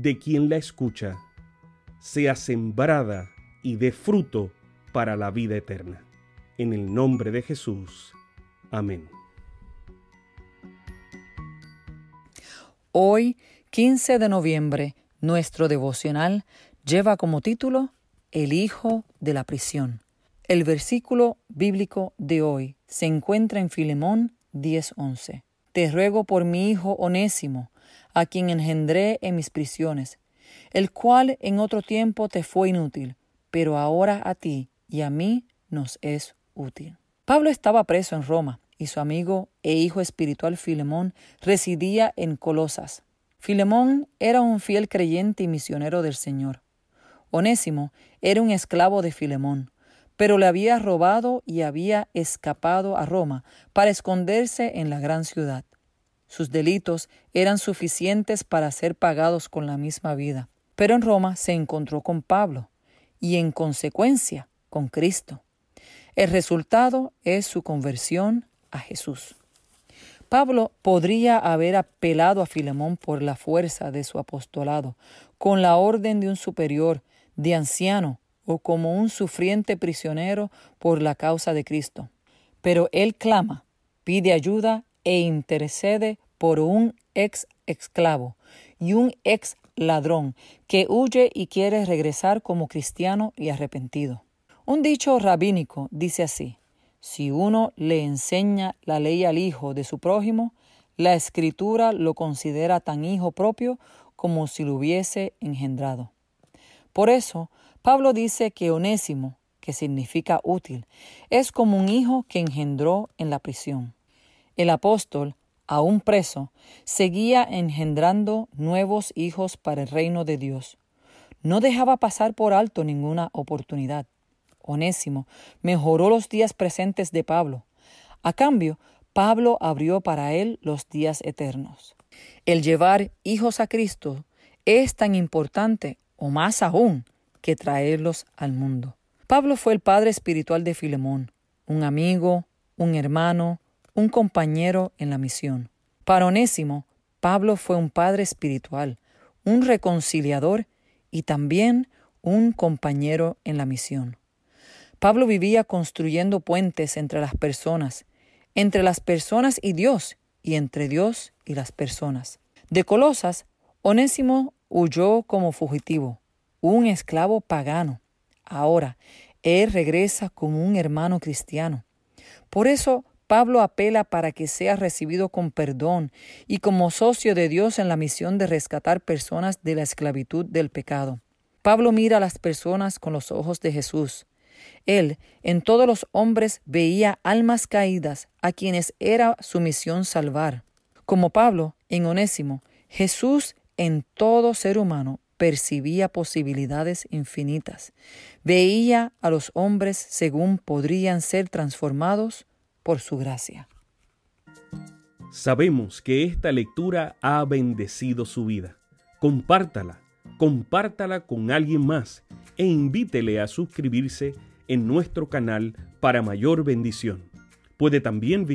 de quien la escucha, sea sembrada y dé fruto para la vida eterna. En el nombre de Jesús. Amén. Hoy, 15 de noviembre, nuestro devocional lleva como título El Hijo de la Prisión. El versículo bíblico de hoy se encuentra en Filemón 10:11. Te ruego por mi hijo onésimo, a quien engendré en mis prisiones, el cual en otro tiempo te fue inútil, pero ahora a ti y a mí nos es útil. Pablo estaba preso en Roma y su amigo e hijo espiritual Filemón residía en Colosas. Filemón era un fiel creyente y misionero del Señor. Onésimo era un esclavo de Filemón, pero le había robado y había escapado a Roma para esconderse en la gran ciudad. Sus delitos eran suficientes para ser pagados con la misma vida. Pero en Roma se encontró con Pablo y en consecuencia con Cristo. El resultado es su conversión a Jesús. Pablo podría haber apelado a Filemón por la fuerza de su apostolado, con la orden de un superior, de anciano o como un sufriente prisionero por la causa de Cristo. Pero él clama, pide ayuda e intercede por un ex esclavo y un ex ladrón que huye y quiere regresar como cristiano y arrepentido. Un dicho rabínico dice así, si uno le enseña la ley al hijo de su prójimo, la escritura lo considera tan hijo propio como si lo hubiese engendrado. Por eso, Pablo dice que Onésimo, que significa útil, es como un hijo que engendró en la prisión. El apóstol, aún preso, seguía engendrando nuevos hijos para el reino de Dios. No dejaba pasar por alto ninguna oportunidad. Onésimo mejoró los días presentes de Pablo. A cambio, Pablo abrió para él los días eternos. El llevar hijos a Cristo es tan importante, o más aún, que traerlos al mundo. Pablo fue el padre espiritual de Filemón, un amigo, un hermano, un compañero en la misión. Para Onésimo, Pablo fue un padre espiritual, un reconciliador y también un compañero en la misión. Pablo vivía construyendo puentes entre las personas, entre las personas y Dios, y entre Dios y las personas. De Colosas, Onésimo huyó como fugitivo, un esclavo pagano. Ahora, él regresa como un hermano cristiano. Por eso, Pablo apela para que sea recibido con perdón y como socio de Dios en la misión de rescatar personas de la esclavitud del pecado. Pablo mira a las personas con los ojos de Jesús. Él en todos los hombres veía almas caídas a quienes era su misión salvar. Como Pablo en Onésimo, Jesús en todo ser humano percibía posibilidades infinitas. Veía a los hombres según podrían ser transformados por su gracia. Sabemos que esta lectura ha bendecido su vida. Compártala, compártala con alguien más e invítele a suscribirse en nuestro canal para mayor bendición. Puede también